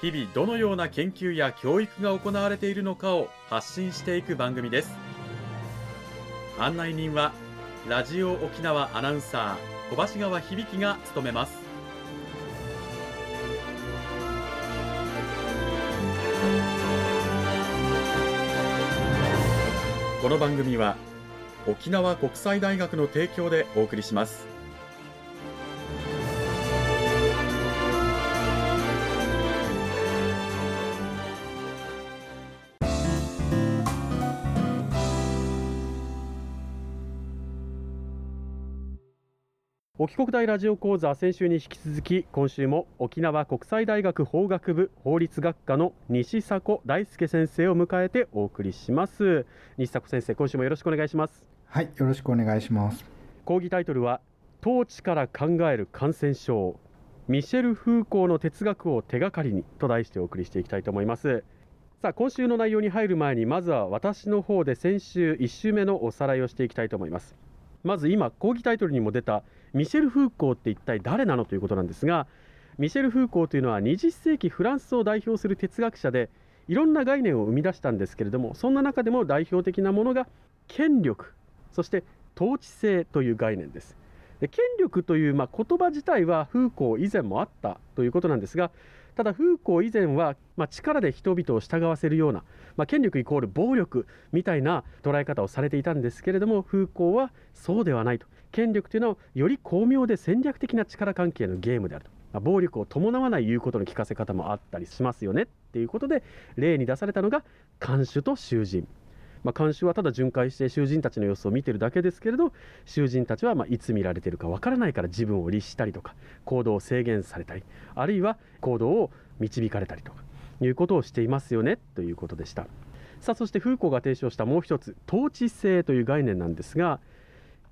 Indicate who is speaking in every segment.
Speaker 1: 日々どのような研究や教育が行われているのかを発信していく番組です。案内人はラジオ沖縄アナウンサー小橋川響が務めます。この番組は沖縄国際大学の提供でお送りします。沖国大ラジオ講座先週に引き続き今週も沖縄国際大学法学部法律学科の西迫大輔先生を迎えてお送りします。西迫先生今週もよろしくお願いします。
Speaker 2: はい、よろしくお願いします。
Speaker 1: 講義タイトルは統治から考える感染症ミシェル・フーコーの哲学を手がかりにと題してお送りしていきたいと思います。さあ今週の内容に入る前にまずは私の方で先週1週目のおさらいをしていきたいと思います。まず今講義タイトルにも出たミシェル・フーコーって一体誰なのということなんですがミシェル・フーコーというのは20世紀フランスを代表する哲学者でいろんな概念を生み出したんですけれどもそんな中でも代表的なものが権力そして統治性という概念です。で権力という、まあ、言葉自体はフーコー以前もあったということなんですがただフーコー以前は、まあ、力で人々を従わせるような、まあ、権力イコール暴力みたいな捉え方をされていたんですけれどもフーコーはそうではないと。権力というのはより巧妙で戦略的な力関係のゲームであると、まあ、暴力を伴わない言うことの聞かせ方もあったりしますよねっていうことで例に出されたのが看守と囚人。まあ、監視はただ巡回して囚人たちの様子を見てるだけですけれど囚人たちはまあいつ見られてるかわからないから自分を律したりとか行動を制限されたりあるいは行動を導かれたりとかいうことをしていますよねということでした。さあそしてフーコーが提唱したもう一つ統治性という概念なんですが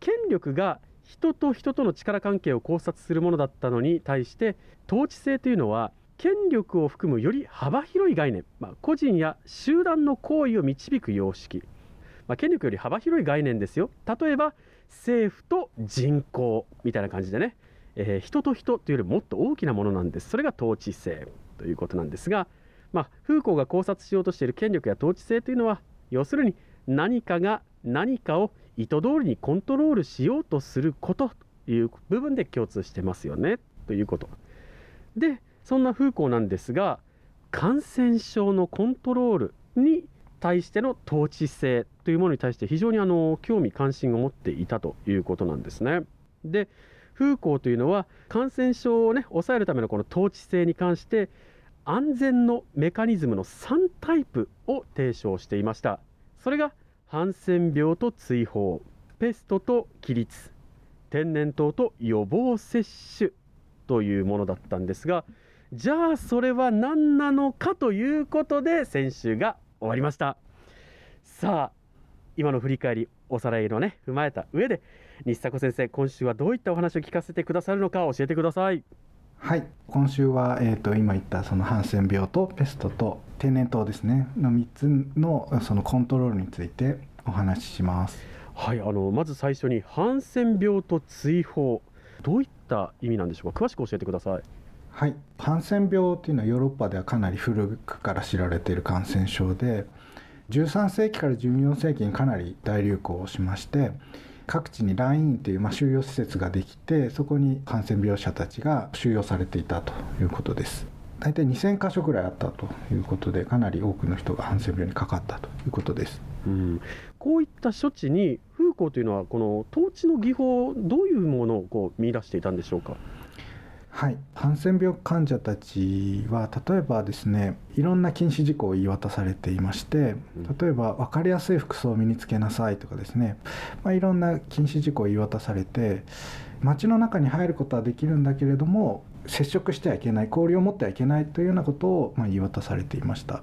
Speaker 1: 権力が人と人との力関係を考察するものだったのに対して統治性というのは権力を含むより幅広い概念、まあ、個人や集団の行為を導く様式、まあ、権力より幅広い概念ですよ。例えば政府と人口みたいな感じでね、えー、人と人というよりもっと大きなものなんです。それが統治性ということなんですが、まあ、フーコーが考察しようとしている権力や統治性というのは要するに何かが何かを意図通りにコントロールしようとすることという部分で共通してますよね。ということ。でそんなフーコーなんですが感染症のコントロールに対しての統治性というものに対して非常にあの興味関心を持っていたということなんですね。でフーコーというのは感染症をね抑えるためのこの統治性に関して安全のメカニズムの3タイプを提唱していましたそれがハンセン病と追放ペストと起立天然痘と予防接種というものだったんですがじゃあそれは何なのかということで先週が終わりました。さあ今の振り返りおさらいのね踏まえた上で西迫先生今週はどういったお話を聞かせてくださるのか教えてください。
Speaker 2: はい。今週は、えーと、今言ったそのハンセン病とペストと天然痘ですね。の3つのそのコントロールについてお話しします。
Speaker 1: はいあのまず最初にハンセン病と追放。どういった意味なんでしょうか？詳しく教えてください
Speaker 2: はい、ハンセン病というのはヨーロッパではかなり古くから知られている感染症で13世紀から14世紀にかなり大流行をしまして各地にラインという、まあ、収容施設ができてそこに感染病者たちが収容されていたということです。大体2000箇所ぐらいあったということでかなり多くの人がハンセン病にかかったということです、
Speaker 1: うん、こういった処置にフーコーというのはこの統治の技法どういうものをこう見出していたんでしょうか？
Speaker 2: はい、ハンセン病患者たちは例えばですねいろんな禁止事項を言い渡されていまして例えば分かりやすい服装を身につけなさいとかですね、まあ、いろんな禁止事項を言い渡されて街の中に入ることはできるんだけれども接触してはいけない交流を持ってはいけないというようなことをまあ言い渡されていました。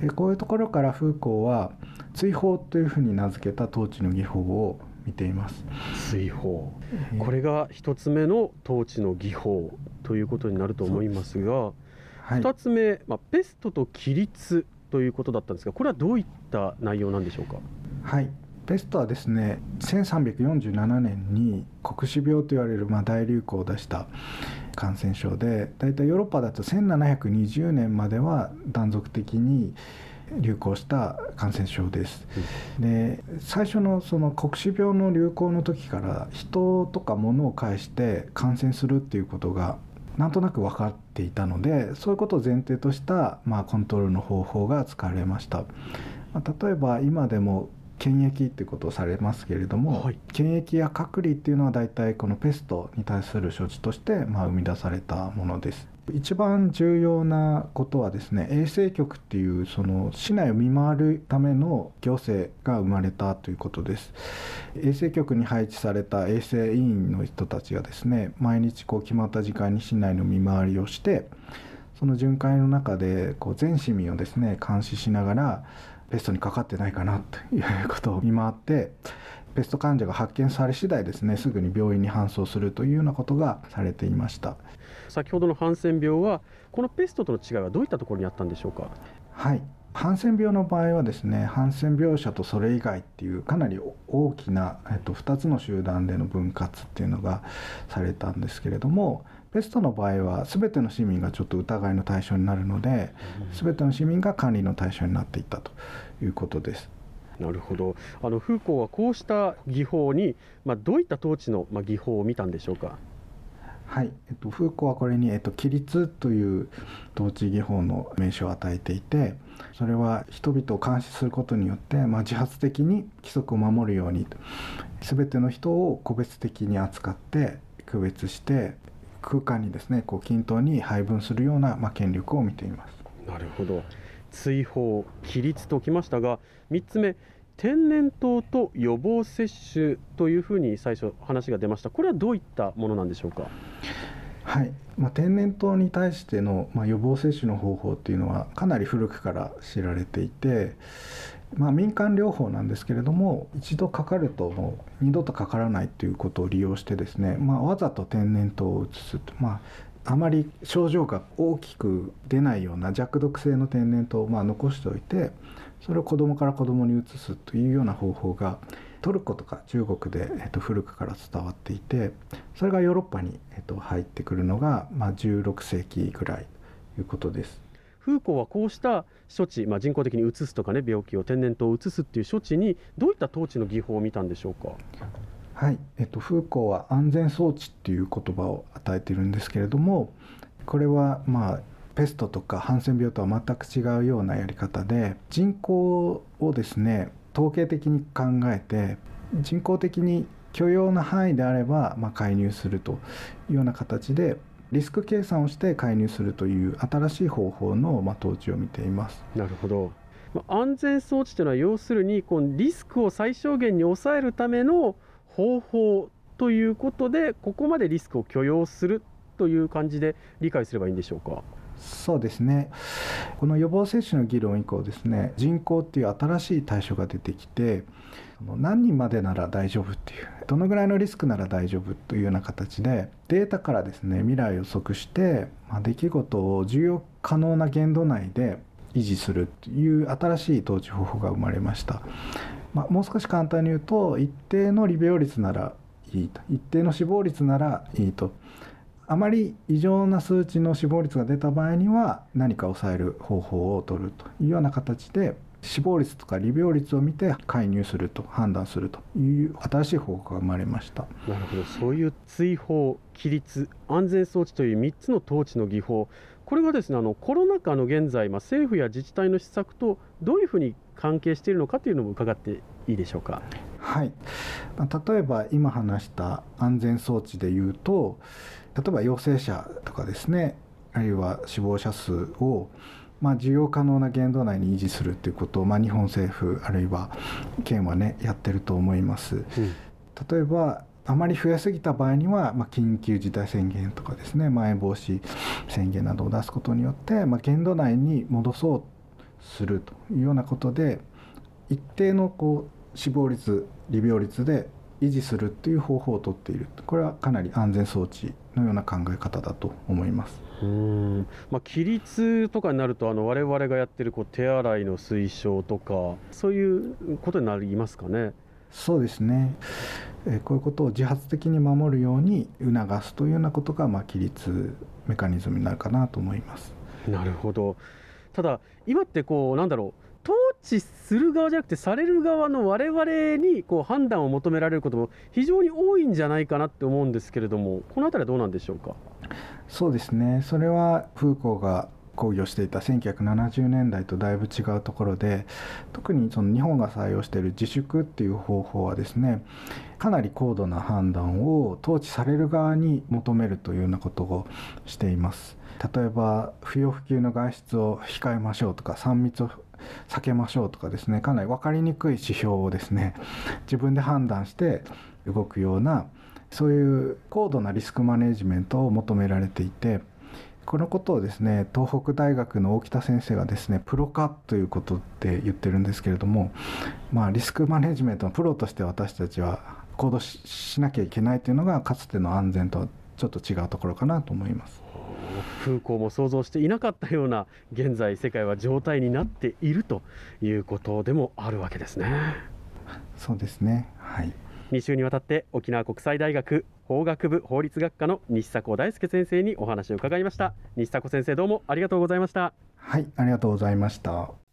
Speaker 2: でこういうところからフーコーは追放というふうに名付けた統治の技法を見ています。
Speaker 1: 追放これが一つ目の統治の技法ということになると思いますがはい、2つ目、まあ、ペストと規律ということだったんですがこれはどういった内容なんでしょうか？
Speaker 2: はい。ペストはですね1347年に黒死病と言われるまあ大流行を出した感染症で大体ヨーロッパだと1720年までは断続的に流行した感染症です。で最初のその黒死病の流行の時から人とか物を介して感染するっていうことがなんとなく分かっていたのでそういうことを前提とした、まあ、コントロールの方法が使われました。まあ、例えば今でも検疫っていうことをされますけれども、はい、検疫や隔離っていうのは大体このペストに対する処置として、まあ、生み出されたものです。一番重要なことはですね衛生局っていうその市内を見回るための行政が生まれたということです。衛生局に配置された衛生委員の人たちがですね毎日こう決まった時間に市内の見回りをしてその巡回の中でこう全市民をですね監視しながらペストにかかってないかなということを見回ってペスト患者が発見され次第ですねすぐに病院に搬送するというようなことがされていました。
Speaker 1: 先ほどのハンセン病はこのペストとの違いはどういったところにあったんでしょうか？
Speaker 2: はい。ハンセン病の場合はですねハンセン病者とそれ以外っていうかなり大きな、えっと、2つの集団での分割っていうのがされたんですけれどもペストの場合は全ての市民がちょっと疑いの対象になるので全ての市民が管理の対象になっていったということです。
Speaker 1: なるほどあのフーコーはこうした技法に、まあ、どういった統治の、まあ、技法を見たんでしょうか？
Speaker 2: はい、えっと、フーコーはこれに、えっと、規律という統治技法の名称を与えていてそれは人々を監視することによって、まあ、自発的に規則を守るように全ての人を個別的に扱って区別して空間にですねこう均等に配分するような、まあ、権力を見ています。
Speaker 1: なるほど追放規律ときましたが3つ目天然痘と予防接種というふうに最初話が出ました。これはどういったものなんでしょうか？
Speaker 2: はい、まあ、天然痘に対しての、まあ、予防接種の方法っていうのはかなり古くから知られていて、まあ、民間療法なんですけれども一度かかるともう二度とかからないということを利用してですね、まあ、わざと天然痘を移すと、まあ、あまり症状が大きく出ないような弱毒性の天然痘をまあ残しておいてそれを子供から子供に移すというような方法がトルコとか中国で、えっと、古くから伝わっていてそれがヨーロッパに、えっと、入ってくるのが、まあ、16世紀ぐらいということです。
Speaker 1: フーコーはこうした処置、まあ、人工的に移すとかね病気を天然痘を移すっていう処置にどういった統治の技法を見たんでしょうか？
Speaker 2: はい、えっと、フーコーは安全装置っていう言葉を与えてるんですけれどもこれはまあペストとかハンセン病とは全く違うようなやり方で人口をですね統計的に考えて人工的に許容な範囲であれば、まあ、介入するというような形でリスク計算をして介入するという新しい方法の、まあ、統治を見ています。
Speaker 1: なるほど安全装置というのは要するにこのリスクを最小限に抑えるための方法ということでここまでリスクを許容するという感じで理解すればいいんでしょうか？
Speaker 2: そうですねこの予防接種の議論以降ですね人口っていう新しい対象が出てきて何人までなら大丈夫っていうどのぐらいのリスクなら大丈夫というような形でデータからですね未来を予測して、まあ、出来事を重要可能な限度内で維持するという新しい統治方法が生まれました、まあ、もう少し簡単に言うと一定の利病率ならいいと。一定の死亡率ならいいと。あまり異常な数値の死亡率が出た場合には何か抑える方法を取るというような形で死亡率とか利病率を見て介入すると判断するという新しい方法が生まれました。
Speaker 1: なるほど。そういう追放規律安全装置という3つの統治の技法これがですねあのコロナ禍の現在、まあ、政府や自治体の施策とどういうふうに関係しているのかというのも伺っていいでしょうか。
Speaker 2: はい、まあ、例えば今話した安全装置でいうと例えば陽性者とかですねあるいは死亡者数をまあ、需要可能な限度内に維持するということを、まあ、日本政府あるいは県はねやってると思います。うん、例えばあまり増えすぎた場合には、まあ、緊急事態宣言とかですねまん延防止宣言などを出すことによって、まあ、限度内に戻そうするというようなことで一定のこう死亡率利病率で維持するっていう方法をとっているこれはかなり安全装置のような考え方だと思います。
Speaker 1: うんまあ、規律とかになるとあの我々がやってるこう手洗いの推奨とかそういうことになりますかね。
Speaker 2: そうですね、えこういうことを自発的に守るように促すというようなことが、まあ、規律メカニズムになるかなと思います。
Speaker 1: なるほど。ただ今ってこうなんだろう。統治する側じゃなくてされる側の我々にこう判断を求められることも非常に多いんじゃないかなって思うんですけれどもこの辺りはどうなんでしょうか？
Speaker 2: そうですね。それはフーコーが講義をしていた1970年代とだいぶ違うところで特にその日本が採用している自粛っていう方法はですねかなり高度な判断を統治される側に求めるというようなことをしています。例えば不要不急の外出を控えましょうとか3密を避けましょうとかですねかなり分かりにくい指標をですね自分で判断して動くようなそういう高度なリスクマネジメントを求められていてこのことをですね東北大学の大北先生がですねプロ化ということって言ってるんですけれども、まあ、リスクマネジメントのプロとして私たちは行動しなきゃいけないというのがかつての安全とはちょっと違うところかなと思います。
Speaker 1: 空港も想像していなかったような現在世界は状態になっているということでもあるわけですね。
Speaker 2: そうですねはい
Speaker 1: 2週にわたって沖縄国際大学法学部法律学科の西迫大輔先生にお話を伺いました。西迫先生どうもありがとうございました。
Speaker 2: はいありがとうございました。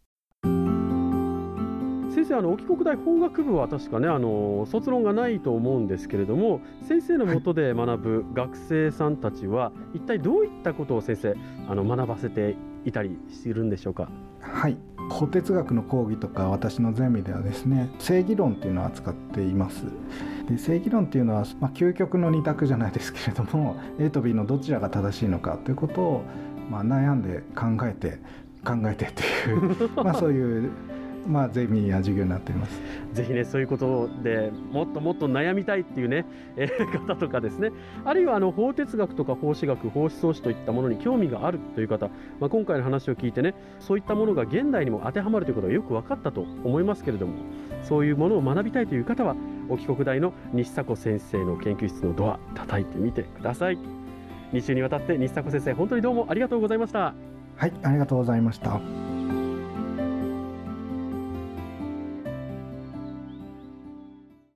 Speaker 1: 先生あの沖国大法学部は確かねあの卒論がないと思うんですけれども先生のもとで学ぶ学生さんたちは、はい、一体どういったことを先生あの学ばせていたりするんでしょうか？
Speaker 2: はい。法哲学の講義とか私のゼミではですね正義論っていうのを扱っています。で正義論っていうのは、まあ、究極の二択じゃないですけれども A と B のどちらが正しいのかということを、まあ、悩んで考えて考えてっていう まあそういうまあ、ゼミや授業になっています。
Speaker 1: ぜひねそういうことでもっともっと悩みたいっていうね、えー、方とかですね。あるいはあの法哲学とか法史学法思想史といったものに興味があるという方、まあ、今回の話を聞いてねそういったものが現代にも当てはまるということがよく分かったと思いますけれどもそういうものを学びたいという方は沖国大の西迫先生の研究室のドア叩いてみてください。2週にわたって西迫先生本当にどうもありがとうございました。
Speaker 2: はいありがとうございました